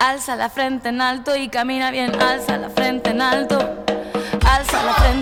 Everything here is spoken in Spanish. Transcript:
Alza la frente en alto y camina bien, alza la frente en alto. Alza la frente